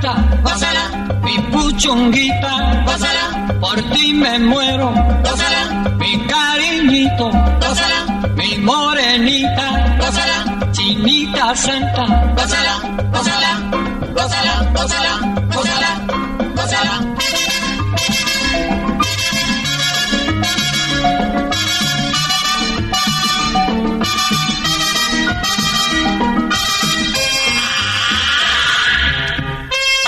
Santa, gózala, mi puchonguita, gózala, por ti me muero, gózala, mi cariñito, gózala, mi morenita, gózala, chinita santa, gózala, gózala, gózala, gózala, gózala.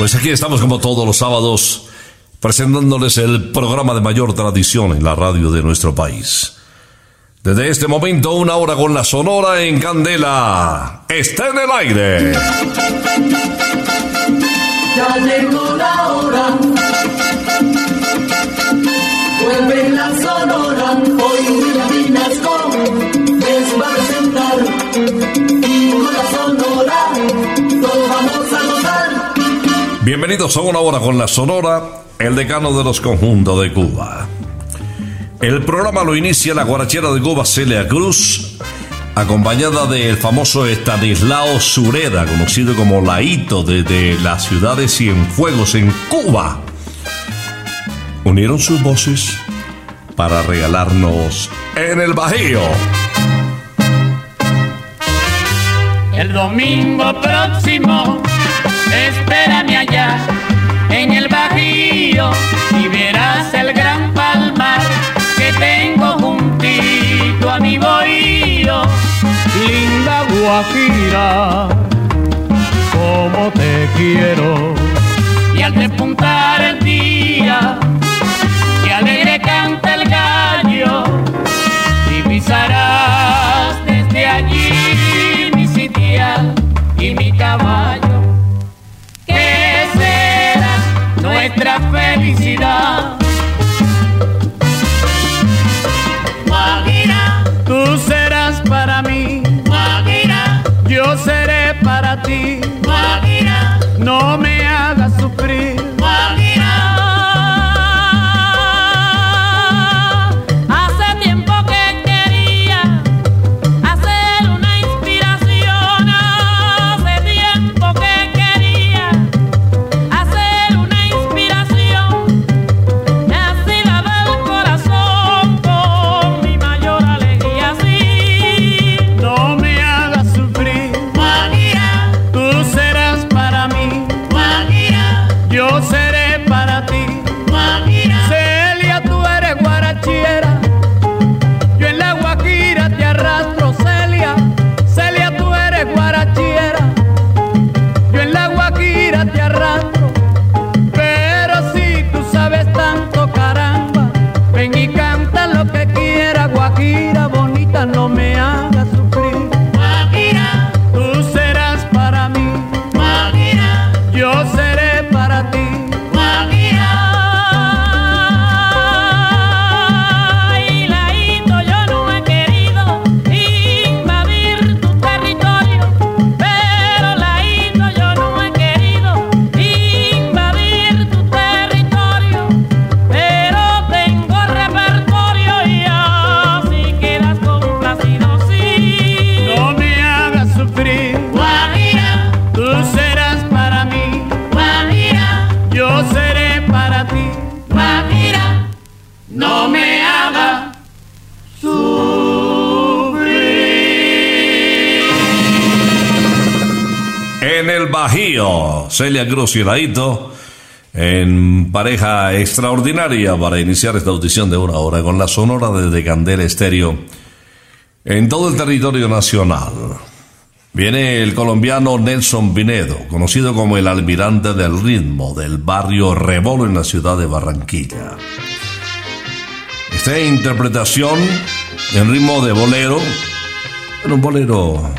Pues aquí estamos como todos los sábados presentándoles el programa de mayor tradición en la radio de nuestro país. Desde este momento, una hora con la Sonora en Candela. Está en el aire. Ya llegó la hora. Vuelve Bienvenidos a una hora con la Sonora, el decano de los conjuntos de Cuba. El programa lo inicia la guarachera de Cuba Celia Cruz, acompañada del famoso Estanislao Sureda, conocido como Laito desde la ciudad de Cienfuegos en Cuba. Unieron sus voces para regalarnos en el Bajío. El domingo próximo, en el Y verás el gran palmar que tengo juntito a mi bohío. Linda Guajira, como te quiero. Y al despuntar el día, que alegre canta el gallo, divisarás desde allí mi sitial y mi caballo. Nuestra felicidad. Celia Cruz y Laito, en pareja extraordinaria para iniciar esta audición de una hora con la sonora desde Candela Estéreo en todo el territorio nacional. Viene el colombiano Nelson Pinedo, conocido como el almirante del ritmo del barrio Rebolo en la ciudad de Barranquilla. Esta interpretación en ritmo de bolero, en un bolero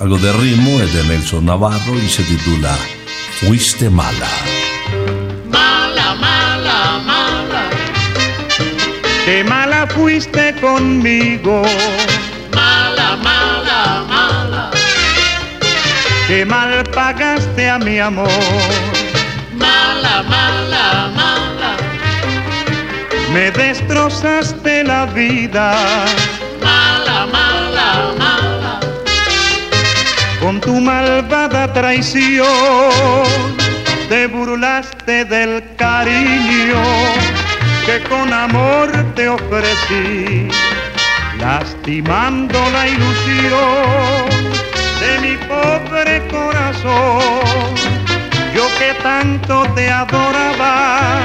algo de ritmo es de Nelson Navarro y se titula Fuiste mala. Mala, mala, mala, Qué mala fuiste conmigo, mala, mala, mala, qué mal pagaste a mi amor. mala, mala, mala, Me destrozaste la vida con tu malvada traición. Te burlaste del cariño que con amor te ofrecí, lastimando la ilusión de mi pobre corazón. Yo que tanto te adoraba,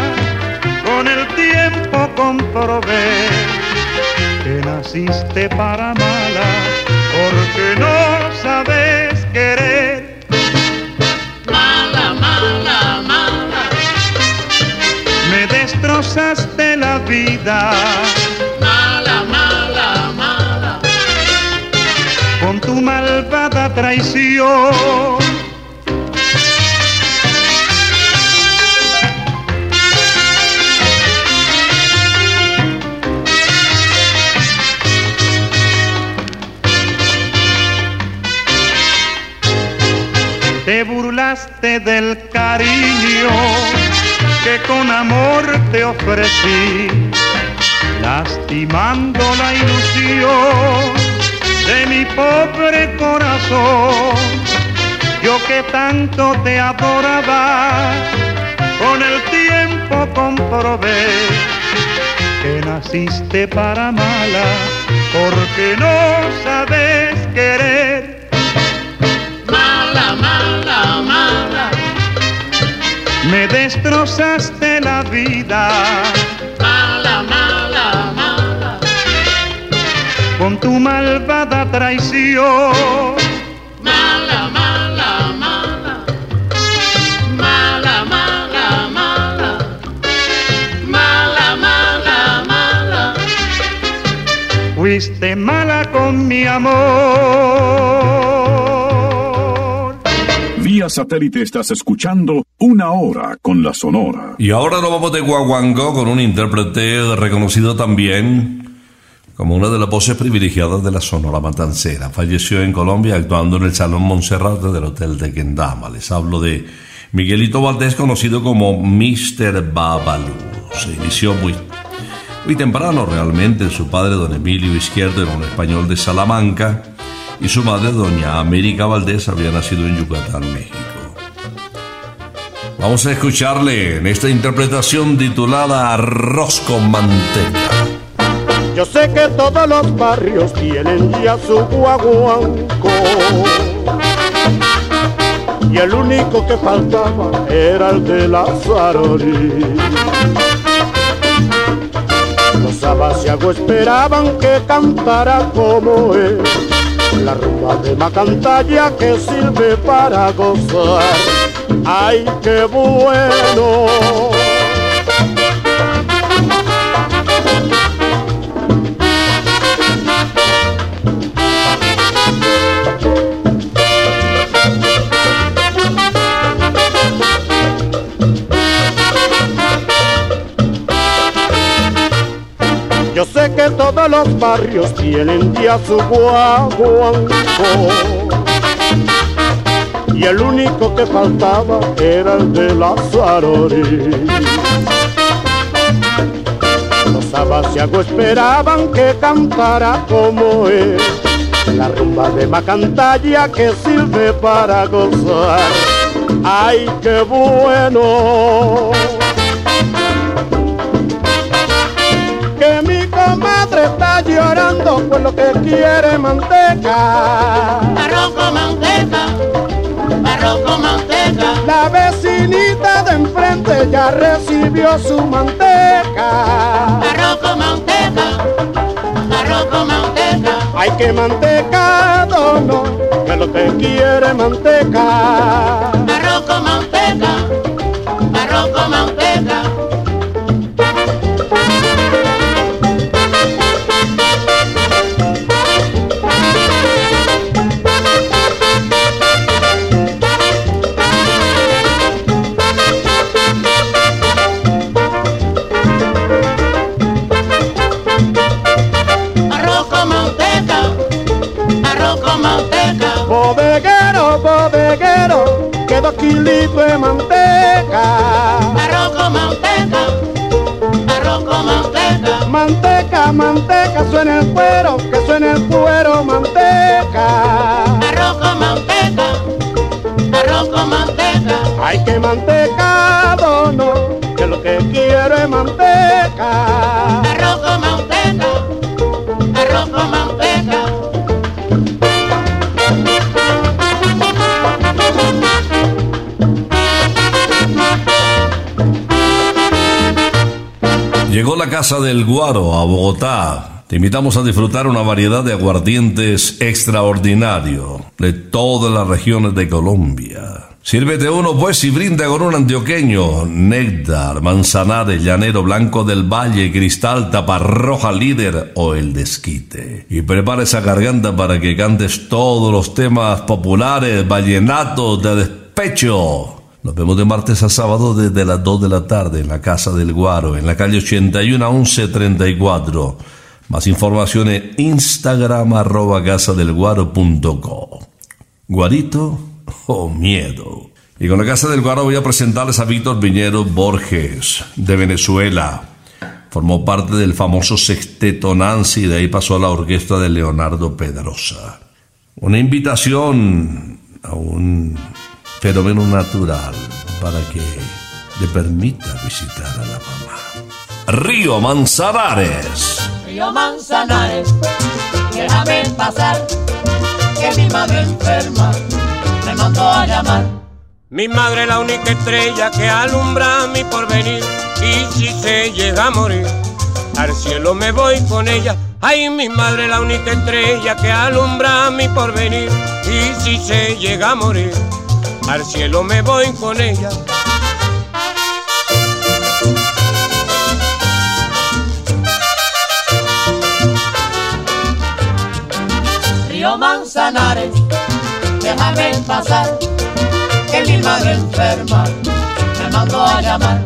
con el tiempo comprobé que naciste para mala, porque no sabes querer. mala, mala, mala, Me destrozaste la vida mala, mala, mala, con tu malvada traición. Te burlaste del cariño que con amor te ofrecí, lastimando la ilusión de mi pobre corazón. Yo que tanto te adoraba, con el tiempo comprobé que naciste para mala, porque no sabes querer mala, mala, mala. Me destrozaste la vida. Mala, mala, mala. Con tu malvada traición. Mala, mala, mala. Mala, mala, mala. Mala, mala, mala. Fuiste mala con mi amor. Satélite estás escuchando Una Hora con la Sonora. Y ahora nos vamos de Guaguancó con un intérprete reconocido también como una de las voces privilegiadas de la Sonora Matancera. Falleció en Colombia actuando en el Salón Monserrate del Hotel de Quendama. Les hablo de Miguelito Valdés, conocido como Mr. Babalu. Se inició muy, muy temprano realmente. Su padre, don Emilio Izquierdo, era un español de Salamanca y su madre, doña América Valdés, había nacido en Yucatán, México. Vamos a escucharle en esta interpretación titulada Arroz con manteca. Yo sé que todos los barrios tienen ya su guaguanco. Y el único que faltaba era el de la Sarori. Los abasiagos esperaban que cantara como él. La rumba de Macantalla que sirve para gozar. ¡Ay, qué bueno! Los barrios tienen ya su guaguanco. Y el único que faltaba era el de la Sarori Los abasiagos esperaban que cantara como él La rumba de Macantalla que sirve para gozar. ¡Ay, qué bueno! Comadre está llorando por lo que quiere manteca. Arroz con manteca, arroz con manteca, La vecinita de enfrente ya recibió su manteca. arroz con manteca, arroz con manteca, Hay que mantecado, no, que lo que quiere manteca. arroz con manteca, arroz con manteca. Bodeguero, que Casa del Guaro a Bogotá. Te invitamos a disfrutar una variedad de aguardientes extraordinario de todas las regiones de Colombia. Sírvete uno pues y brinda con un antioqueño, néctar, manzanares, llanero blanco del valle, cristal, taparroja líder o el desquite. Y prepara esa garganta para que cantes todos los temas populares, vallenatos de despecho. Nos vemos de martes a sábado desde las 2 de la tarde en la Casa del Guaro, en la calle 81 a 1134. Más información en Instagram arroba casadelguaro.co. Guarito o miedo. Y con la Casa del Guaro voy a presentarles a Víctor Viñero Borges, de Venezuela. Formó parte del famoso sexteto Nancy y de ahí pasó a la orquesta de Leonardo Pedrosa. Una invitación a un fenómeno natural para que le permita visitar a la mamá. Río Manzanares. Río Manzanares, déjame pasar, que mi madre enferma me mandó a llamar. Mi madre es la única estrella que alumbra mi porvenir y si se llega a morir al cielo me voy con ella. Ay, mi madre es la única estrella que alumbra mi porvenir y si se llega a morir al cielo me voy con ella. Río Manzanares, déjame pasar, que mi madre enferma me mandó a llamar.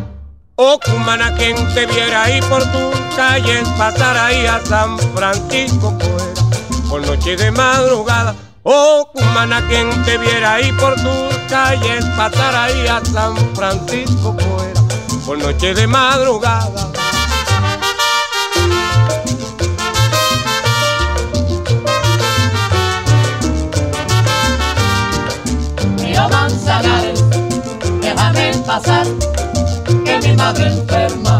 Oh, cumana, quien te viera ahí por tu calle, pasar ahí a San Francisco fuera, por noche de madrugada. Oh, cumana, quien te viera ahí por tus calles, pasar ahí a San Francisco fuera, por noche de madrugada. Río Manzanares, déjame pasar, que mi madre enferma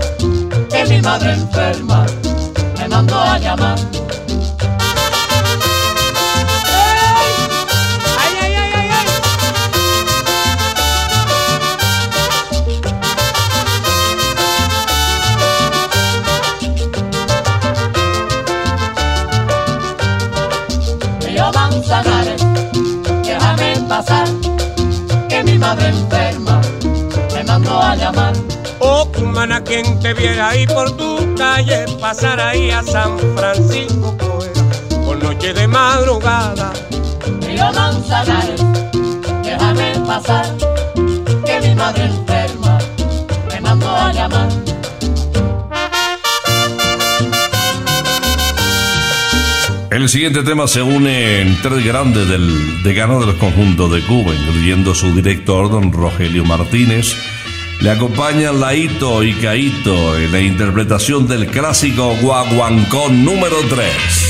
mi madre enferma me mandó a llamar. Quien te viera ahí por tu calle, pasar ahí a San Francisco fuera, por noche de madrugada. Río Manzanares, déjame pasar, que mi madre enferma me mandó a llamar. El siguiente tema se une en tres grandes del decano de los conjuntos de Cuba, incluyendo su director, don Rogelio Martínez. Le acompañan Laito y Caito en la interpretación del clásico Guaguancón número 3.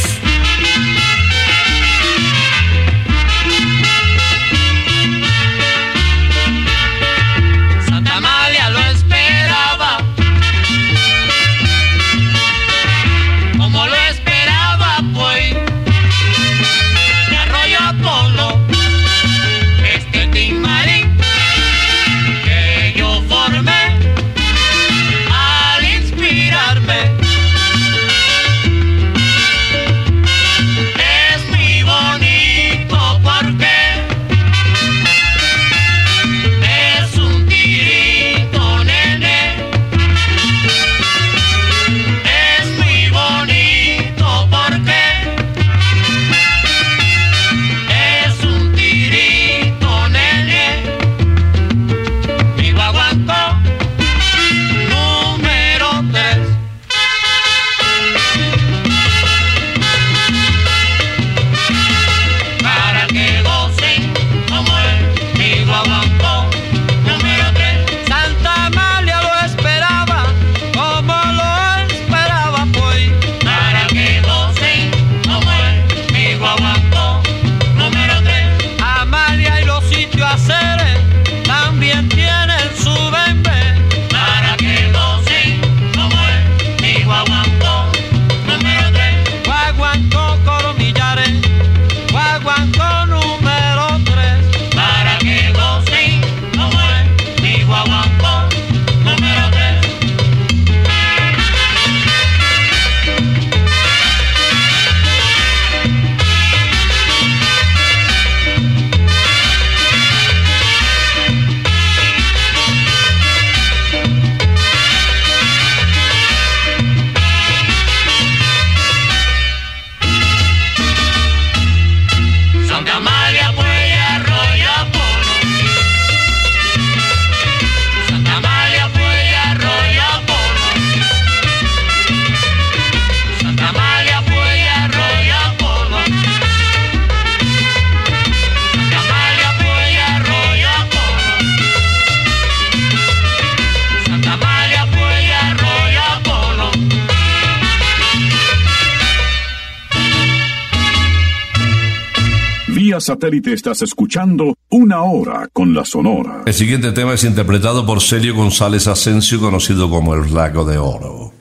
Estás escuchando Una Hora con la Sonora. El siguiente tema es interpretado por Celio González Asensio, conocido como el Flaco de Oro.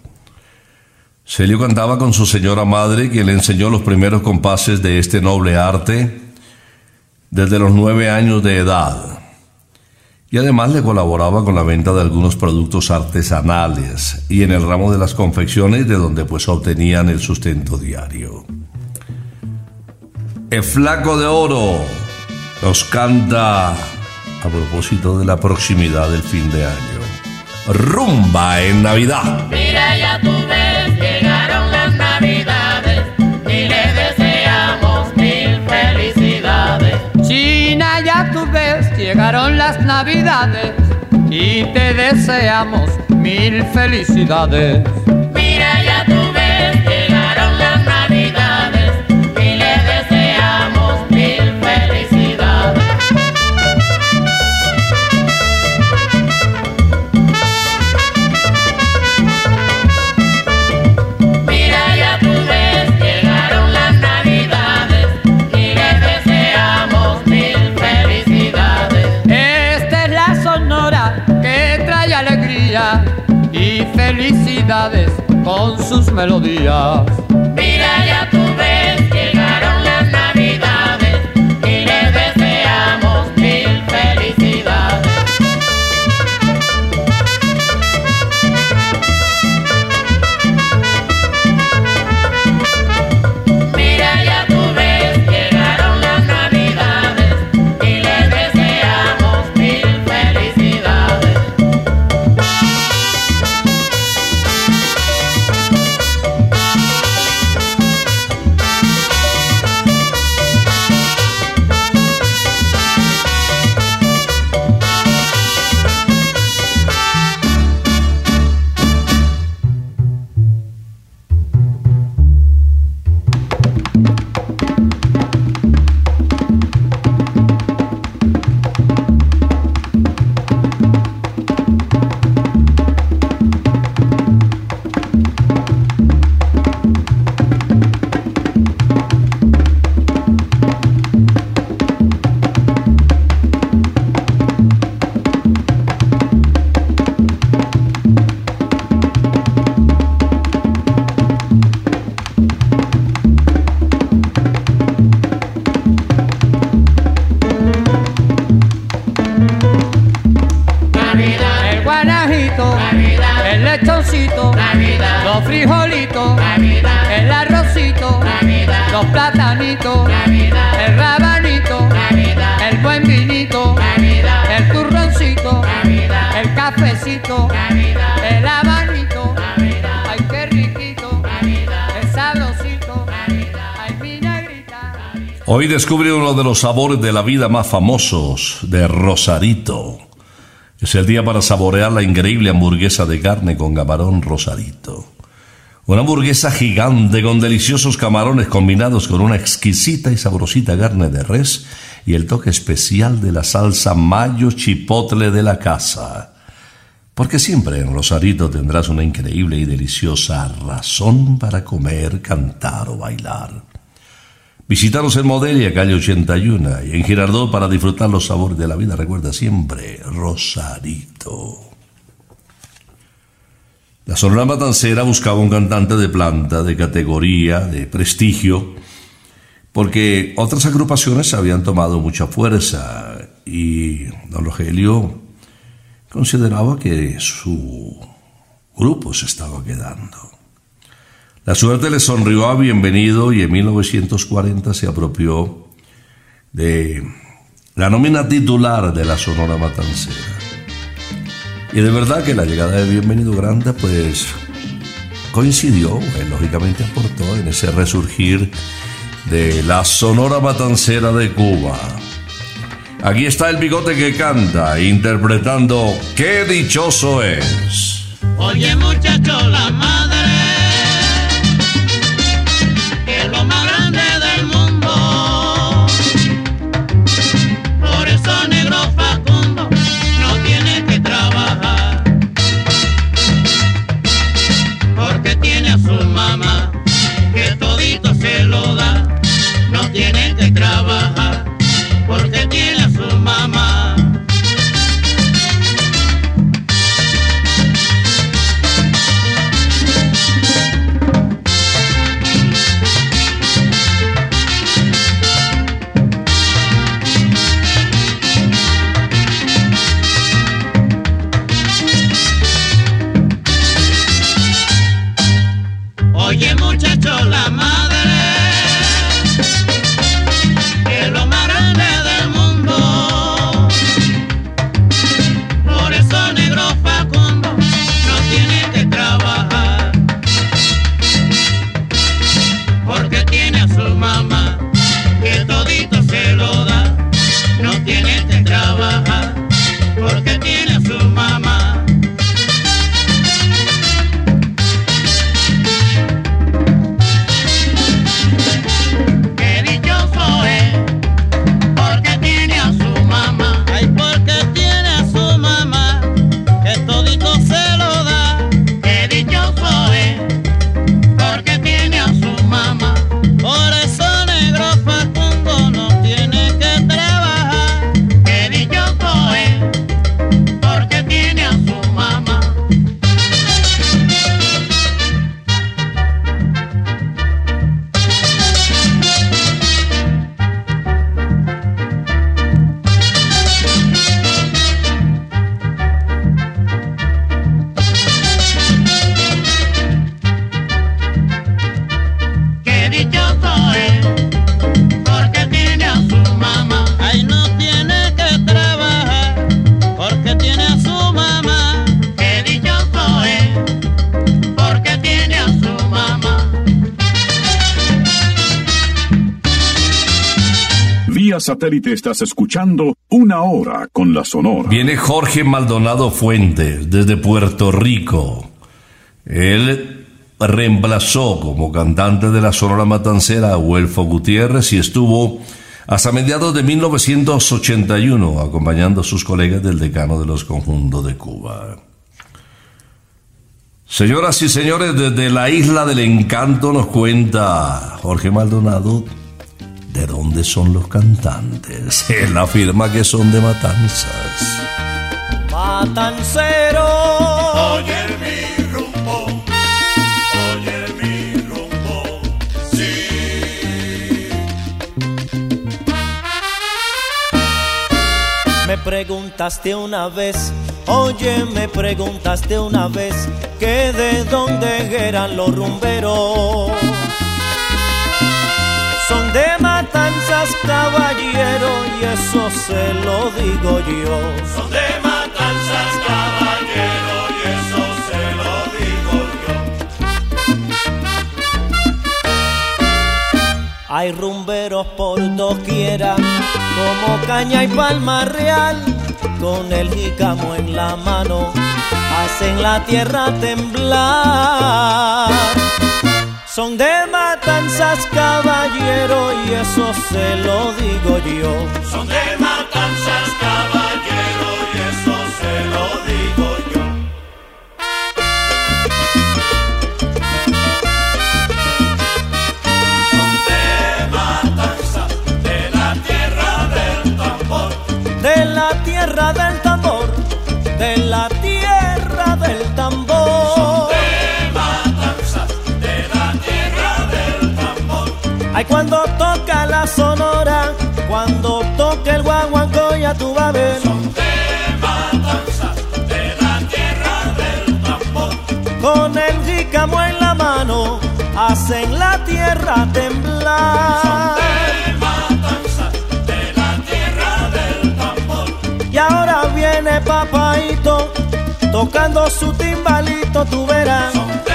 Celio cantaba con su señora madre, quien le enseñó los primeros compases de este noble arte desde los nueve años de edad. y además le colaboraba con la venta de algunos productos artesanales y en el ramo de las confecciones de donde pues obtenían el sustento diario. El flaco de oro nos canta a propósito de la proximidad del fin de año. Rumba en Navidad. Mira, ya tú ves, llegaron las navidades y le deseamos mil felicidades. China, ya tú ves, llegaron las navidades y te deseamos mil felicidades. Con sus melodías. Descubre uno de los sabores de la vida más famosos de Rosarito. Es el día para saborear la increíble hamburguesa de carne con camarón Rosarito. Una hamburguesa gigante con deliciosos camarones combinados con una exquisita y sabrosita carne de res y el toque especial de la salsa mayo chipotle de la casa. Porque siempre en Rosarito tendrás una increíble y deliciosa razón para comer, cantar o bailar. Visítanos en Modelia, calle 81, y en Girardot para disfrutar los sabores de la vida. Recuerda siempre, Rosarito. La Sonora Matancera buscaba un cantante de planta, de categoría, de prestigio, porque otras agrupaciones habían tomado mucha fuerza y don Rogelio consideraba que su grupo se estaba quedando. La suerte le sonrió a Bienvenido y en 1940 se apropió de la nómina titular de la Sonora Matancera. Y de verdad que la llegada de Bienvenido Granda pues coincidió, eh, lógicamente aportó en ese resurgir de la Sonora Matancera de Cuba. Aquí está el bigote que canta, interpretando Qué dichoso es. Oye muchacho, la madre Oye muchacho, la estás escuchando Una Hora con la Sonora. Viene Jorge Maldonado Fuentes desde Puerto Rico. Él reemplazó como cantante de la Sonora Matancera a Huelfo Gutiérrez y estuvo hasta mediados de 1981 acompañando a sus colegas del decano de los conjuntos de Cuba. Señoras y señores, desde la isla del encanto nos cuenta Jorge Maldonado de dónde son los cantantes. Él afirma que son de Matanzas. Matancero. Oye mi rumbo, oye mi rumbo, sí. Me preguntaste una vez, oye, me preguntaste una vez que de dónde eran los rumberos. Son de caballero, y eso se lo digo yo. Son de matanzas, caballero, y eso se lo digo yo. Hay rumberos por doquiera, como caña y palma real, con el jícamo en la mano, hacen la tierra temblar. Son de matanzas, caballero, y eso se lo digo yo. Son de matanzas, caballero, y eso se lo digo yo. Cuando toca la sonora, cuando toca el guaguancó, ya tú vas a ver. Son de matanzas, de la tierra del tambor. Con el jícamo en la mano, hacen la tierra Son temblar. de matanzas, de la tierra del tambor. Y ahora viene papaito, tocando su timbalito, tú verás. Son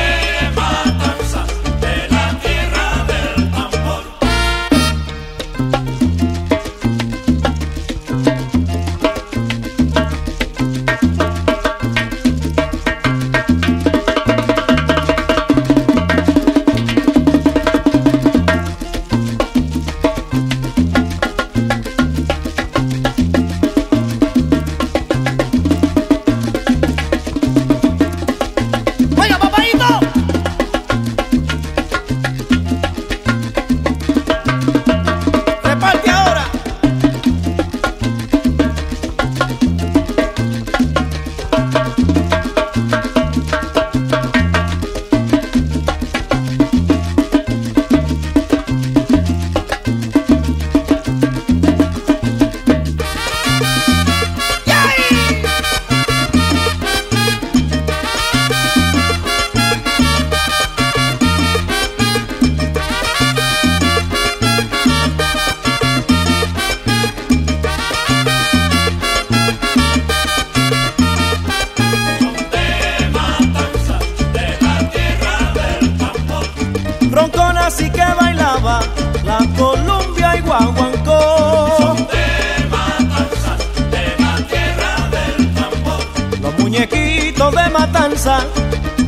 de matanza,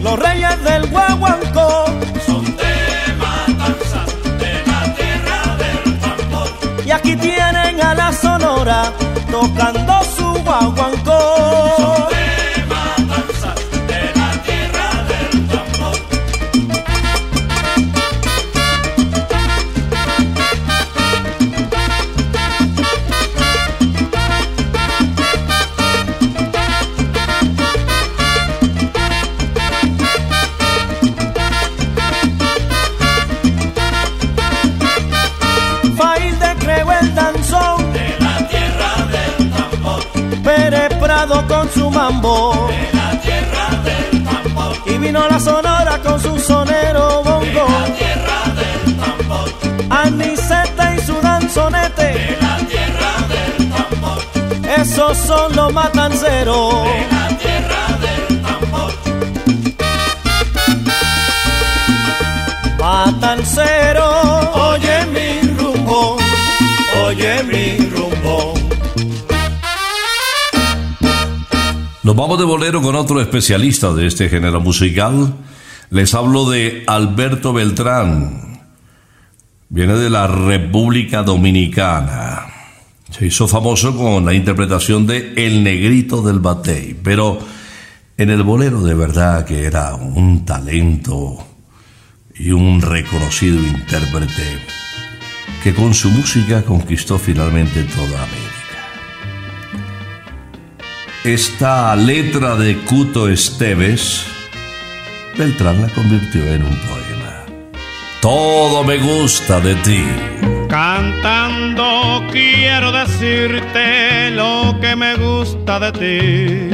los reyes del guaguancó. Son de matanzas, de la tierra del tambor. Y aquí tienen a la sonora tocando ellos son los matanceros. La tierra del tambor. Matancero, oye mi rumbo, oye mi rumbo. Nos vamos de bolero con otro especialista de este género musical. Les hablo de Alberto Beltrán. Viene de la República Dominicana se hizo famoso con la interpretación de El Negrito del Batey, pero en el bolero de verdad que era un talento y un reconocido intérprete que con su música conquistó finalmente toda América. Esta letra de Cuto Esteves, Beltrán la convirtió en un poema. Todo me gusta de ti. Cantando quiero decirte lo que me gusta de ti.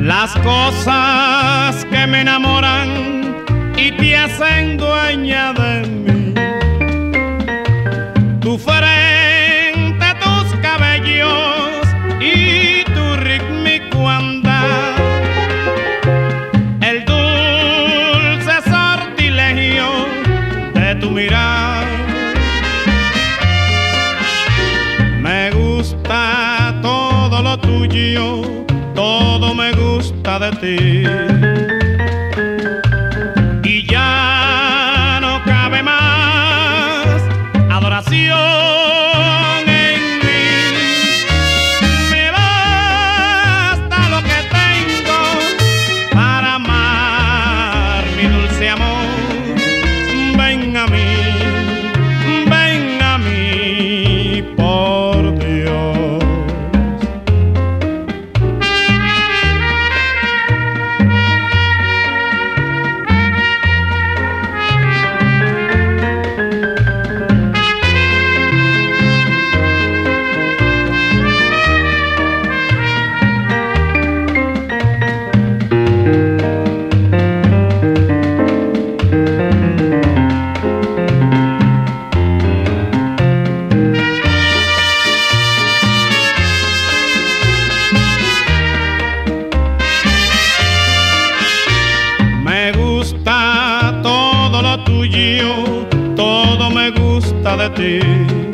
Las cosas que me enamoran y te hacen dueña de mí. Todo me gusta de ti.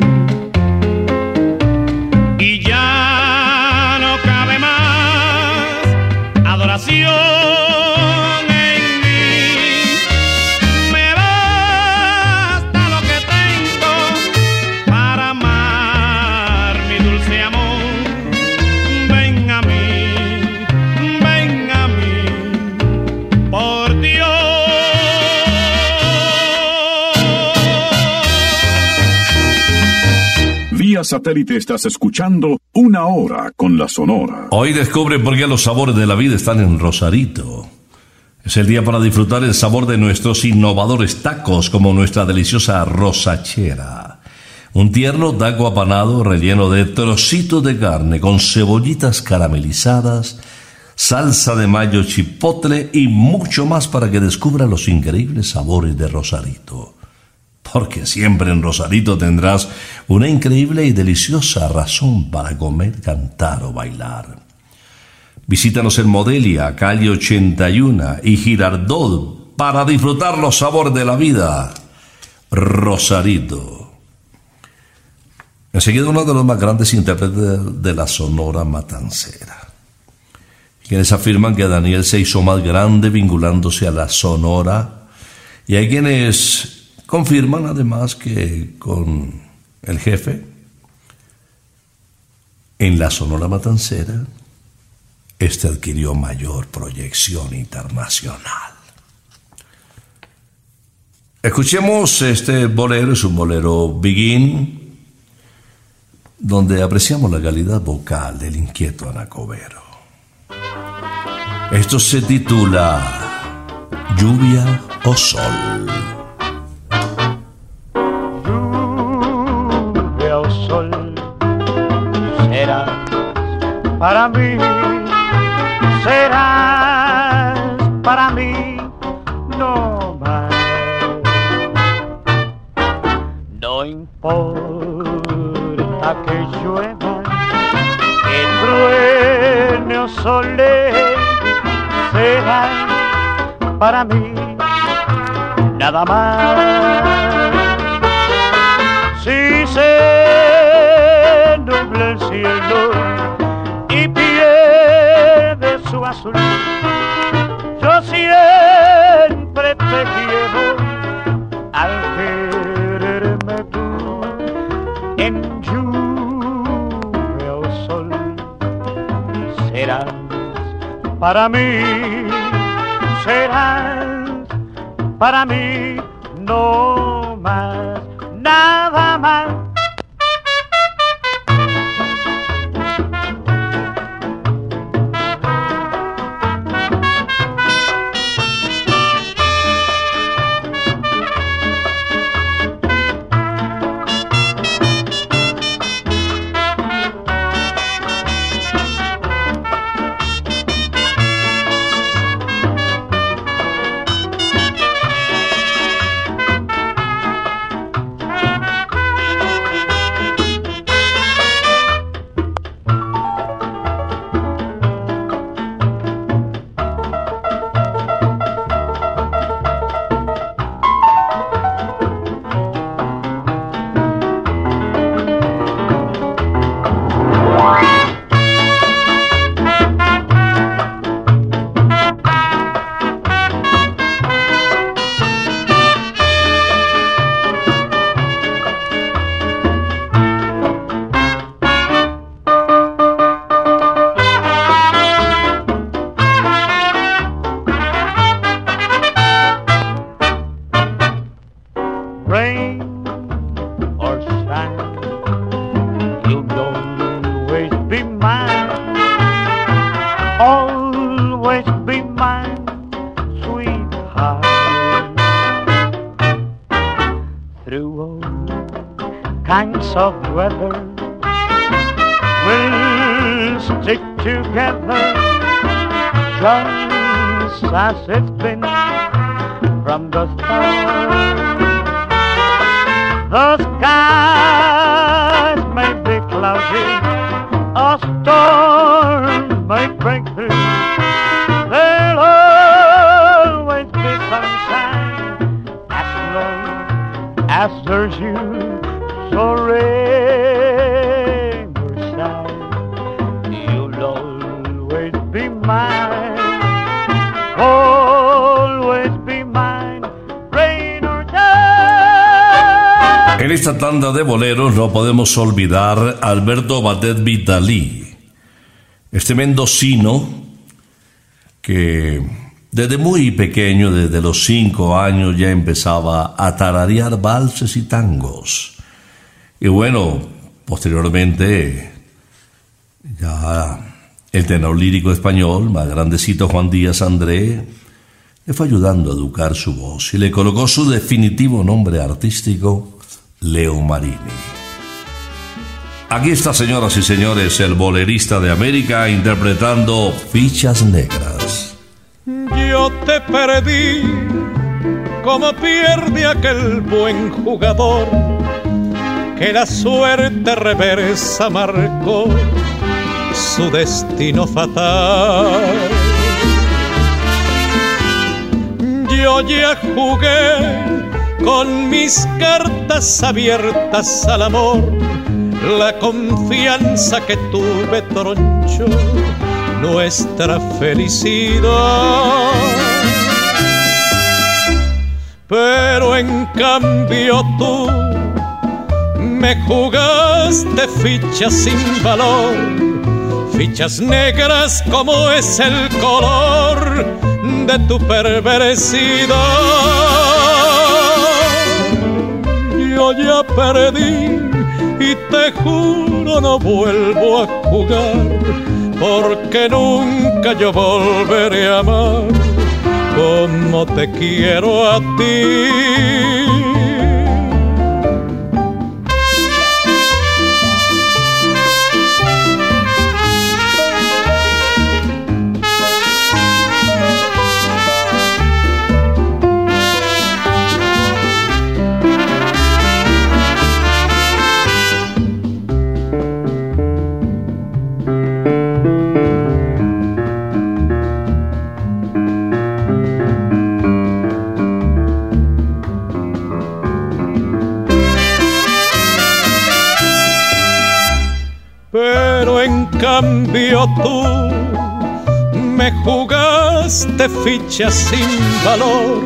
Satélite estás escuchando Una Hora con la Sonora. Hoy descubre por qué los sabores de la vida están en Rosarito. Es el día para disfrutar el sabor de nuestros innovadores tacos, como nuestra deliciosa rosachera. Un tierno taco apanado relleno de trocitos de carne con cebollitas caramelizadas, salsa de mayo chipotle y mucho más para que descubra los increíbles sabores de Rosarito. Porque siempre en Rosarito tendrás una increíble y deliciosa razón para comer, cantar o bailar. Visítanos en Modelia, calle 81 y Girardot para disfrutar los sabores de la vida. Rosarito. Enseguida uno de los más grandes intérpretes de la Sonora Matancera. Quienes afirman que Daniel se hizo más grande vinculándose a la Sonora. Y hay quienes confirman además que con el jefe en la Sonora Matancera este adquirió mayor proyección internacional. Escuchemos este bolero, es un bolero begin, donde apreciamos la calidad vocal del inquieto Anacobero. Esto se titula Lluvia o Sol. Para mí, serás para mí no más. No importa que llueva, que truene o sole, serás para mí nada más. Si se nubla el cielo azul. Yo siempre te quiero al quererme tú en lluvia o sol. Serás para mí, serás para mí, no tanda de boleros no podemos olvidar Alberto Batet Vitalí, este mendocino que desde muy pequeño, desde los cinco años, ya empezaba a tararear valses y tangos. Y bueno, posteriormente, ya el tenor lírico español, más grandecito Juan Díaz André, le fue ayudando a educar su voz y le colocó su definitivo nombre artístico, Leo Marini. Aquí está, señoras y señores, el bolerista de América interpretando Fichas Negras. Yo te perdí como pierde aquel buen jugador que la suerte reversa marcó su destino fatal. Yo ya jugué con mis cartas abiertas al amor, la confianza que tuve troncho nuestra felicidad. Pero en cambio tú me jugaste fichas sin valor, fichas negras como es el color de tu perversidad. Ya perdí y te juro no vuelvo a jugar, porque nunca yo volveré a amar como te quiero a ti. Jugaste fichas sin valor,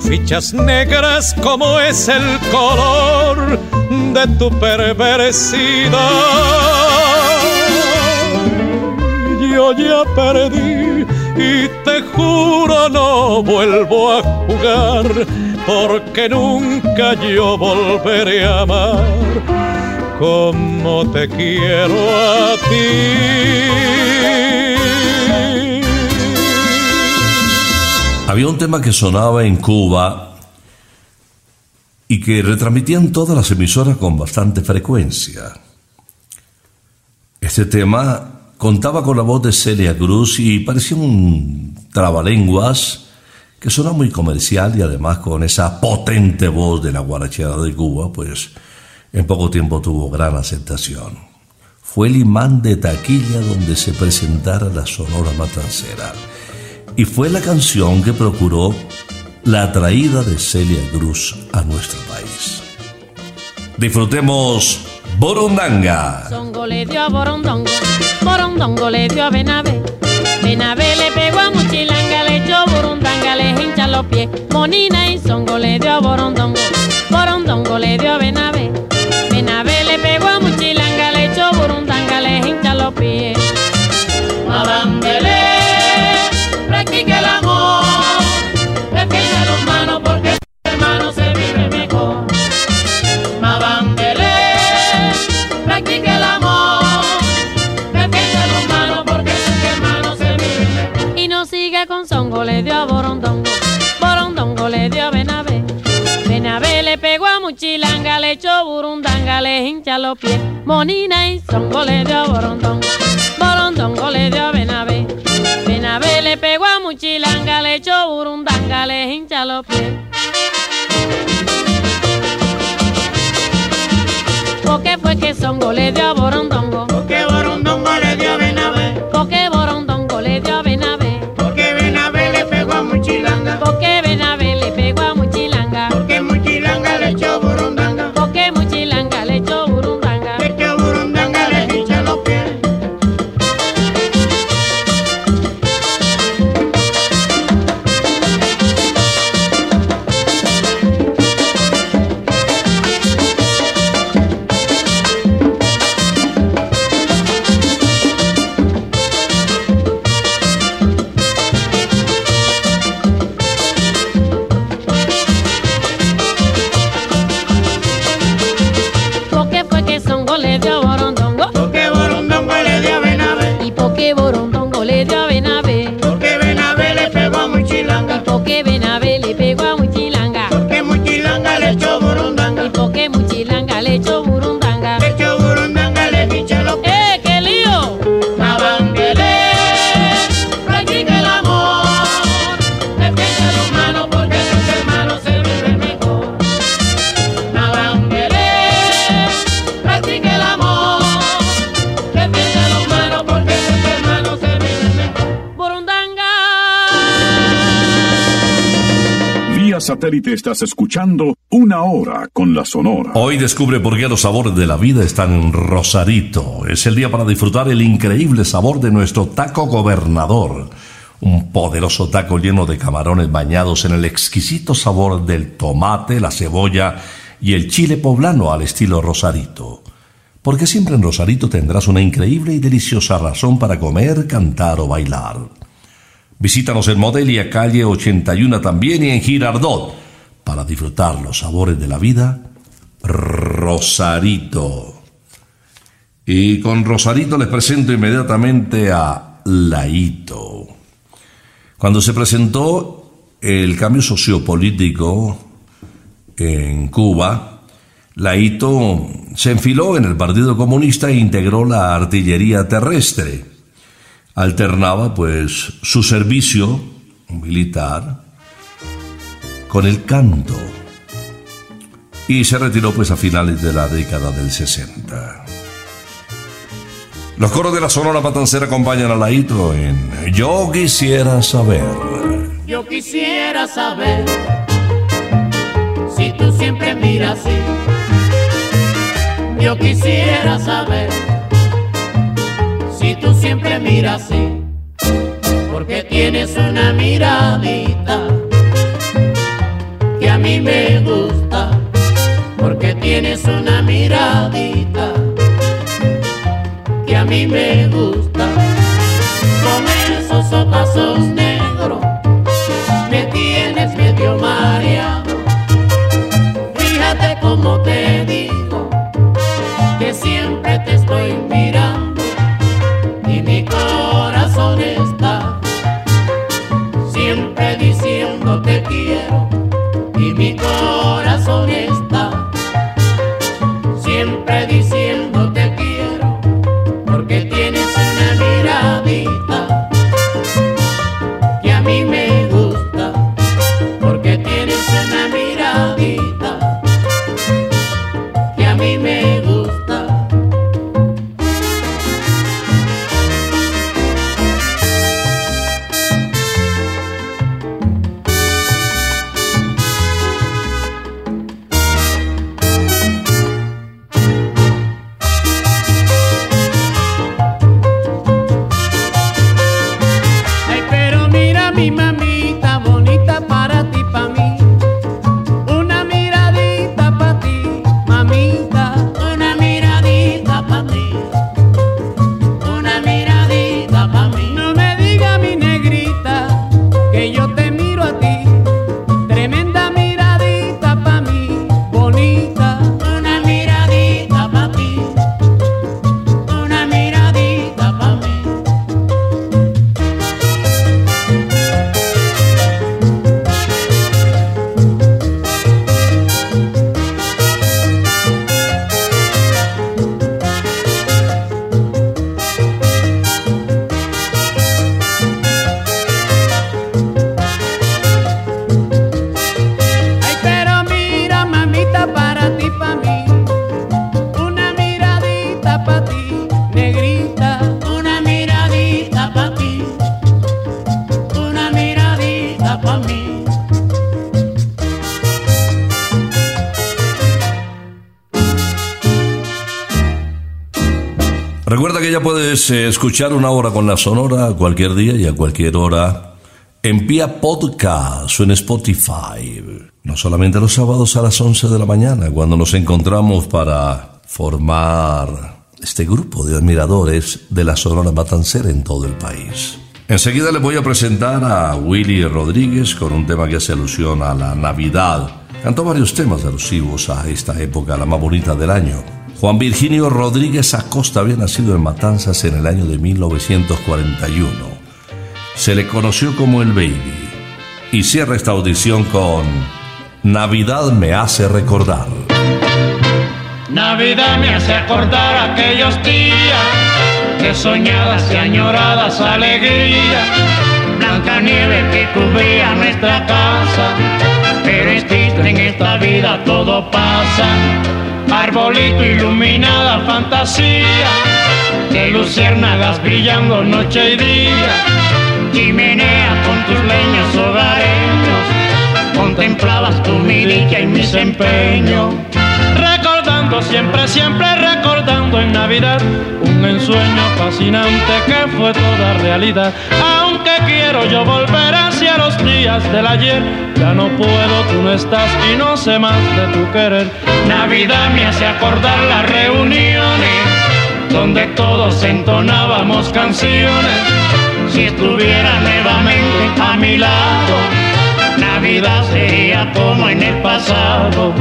fichas negras como es el color de tu perversidad. Yo ya perdí y te juro no vuelvo a jugar porque nunca yo volveré a amar como te quiero a ti. Había un tema que sonaba en Cuba y que retransmitían todas las emisoras con bastante frecuencia. Este tema contaba con la voz de Celia Cruz y parecía un trabalenguas que sonaba muy comercial y además con esa potente voz de la guarachera de Cuba, pues en poco tiempo tuvo gran aceptación. Fue el imán de taquilla donde se presentara la Sonora Matancera y fue la canción que procuró la traída de Celia Cruz a nuestro país. Disfrutemos Borondanga. Songo le dio a Borondongo, Borondongo le dio a Benavé. Benavé le pegó a Muchilanga, le echó Borondanga, le hincha los pies. Monina y Songo le dio a Borondongo, Borondongo le dio a Benavé. Benavé le pegó a Muchilanga, le echó Borondanga, le hincha los pies. Mabambele, Burundanga, le hincha los pies. Monina y Songo le dio a Borondongo, le dio a Benavé. Benavé le pegó a Muchilanga, le echó Burundanga, le hincha los pies. ¿Por qué fue que Songo le dio a Borondongo? Porque Borondongo le dio a satélite estás escuchando Una Hora con la Sonora. Hoy descubre por qué los sabores de la vida están en Rosarito. Es el día para disfrutar el increíble sabor de nuestro taco gobernador. Un poderoso taco lleno de camarones bañados en el exquisito sabor del tomate, la cebolla y el chile poblano al estilo Rosarito. Porque siempre en Rosarito tendrás una increíble y deliciosa razón para comer, cantar o bailar. Visítanos en Modelia, calle 81 también y en Girardot para disfrutar los sabores de la vida. Rosarito. Y con Rosarito les presento inmediatamente a Laito. Cuando se presentó el cambio sociopolítico en Cuba, Laito se enfiló en el Partido Comunista e integró la artillería terrestre. Alternaba pues su servicio militar con el canto y se retiró pues a finales de la década del 60. Los coros de la Sonora Matancera acompañan a Laito en Yo quisiera saber. Yo quisiera saber si tú siempre miras así. Yo quisiera saber si tú siempre miras así. porque tienes una miradita que a mí me gusta, porque tienes una miradita que a mí me gusta. Con esos ojazos negros me tienes medio mareado. Fíjate cómo te eh, escuchar una hora con la Sonora a cualquier día y a cualquier hora en Pia Podcast o en Spotify. No solamente los sábados a las 11 de la mañana, cuando nos encontramos para formar este grupo de admiradores de la Sonora Matancera en todo el país. Enseguida les voy a presentar a Willy Rodríguez con un tema que hace alusión a la Navidad. Cantó varios temas alusivos a esta época, la más bonita del año. Juan Virginio Rodríguez Acosta había nacido en Matanzas en el año de 1941. Se le conoció como el Baby. Y cierra esta audición con Navidad me hace recordar. Navidad me hace acordar aquellos días de soñadas y añoradas alegrías. Blanca nieve que cubría nuestra casa, pero en esta vida todo pasa. Arbolito iluminada fantasía, de luciérnagas brillando noche y día. Chimenea con tus leños hogareños, contemplabas tu mi dicha y mis empeños. Recordando siempre, siempre recordando en Navidad un ensueño fascinante que fue toda realidad. Aunque quiero yo volver hacia los días del ayer, ya no puedo, tú no estás y no sé más de tu querer. Navidad me hace acordar las reuniones donde todos entonábamos canciones. Si estuviera nuevamente a mi lado, Navidad sería como en el pasado.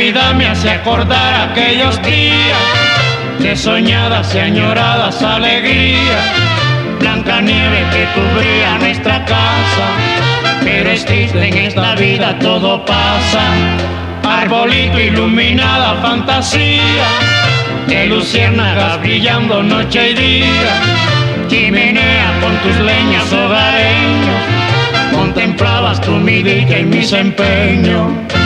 Navidad me hace acordar aquellos días de soñadas y añoradas alegrías. Blanca nieve que cubría nuestra casa, pero es triste en esta vida todo pasa. Arbolito iluminada fantasía, de luciérnagas brillando noche y día. Chimenea con tus leñas hogareños, contemplabas tu mi dicha y mis empeños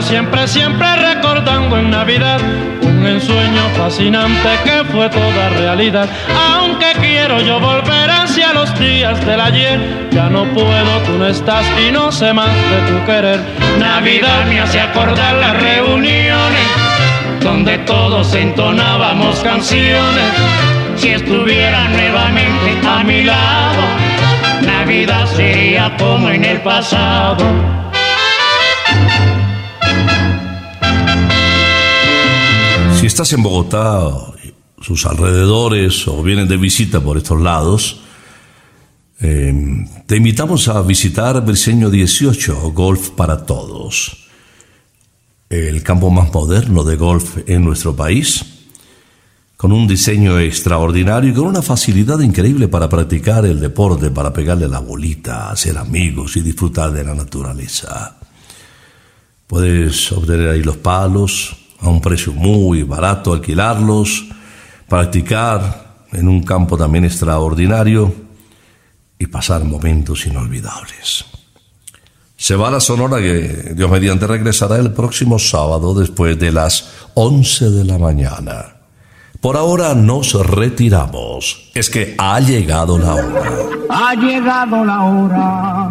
siempre, siempre recordando en Navidad un ensueño fascinante que fue toda realidad. Aunque quiero yo volver hacia los días del ayer, ya no puedo, tú no estás y no sé más de tu querer. Navidad me hace acordar las reuniones donde todos entonábamos canciones. Si estuviera nuevamente a mi lado, Navidad sería como en el pasado. Estás en Bogotá, sus alrededores o vienes de visita por estos lados, eh, te invitamos a visitar Briseño 18, Golf para Todos, el campo más moderno de golf en nuestro país, con un diseño extraordinario y con una facilidad increíble para practicar el deporte, para pegarle la bolita, hacer amigos y disfrutar de la naturaleza. Puedes obtener ahí los palos a un precio muy barato, alquilarlos, practicar en un campo también extraordinario y pasar momentos inolvidables. Se va a la Sonora que Dios mediante regresará el próximo sábado después de las 11 de la mañana. Por ahora nos retiramos. Es que ha llegado la hora. Ha llegado la hora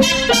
Gózala,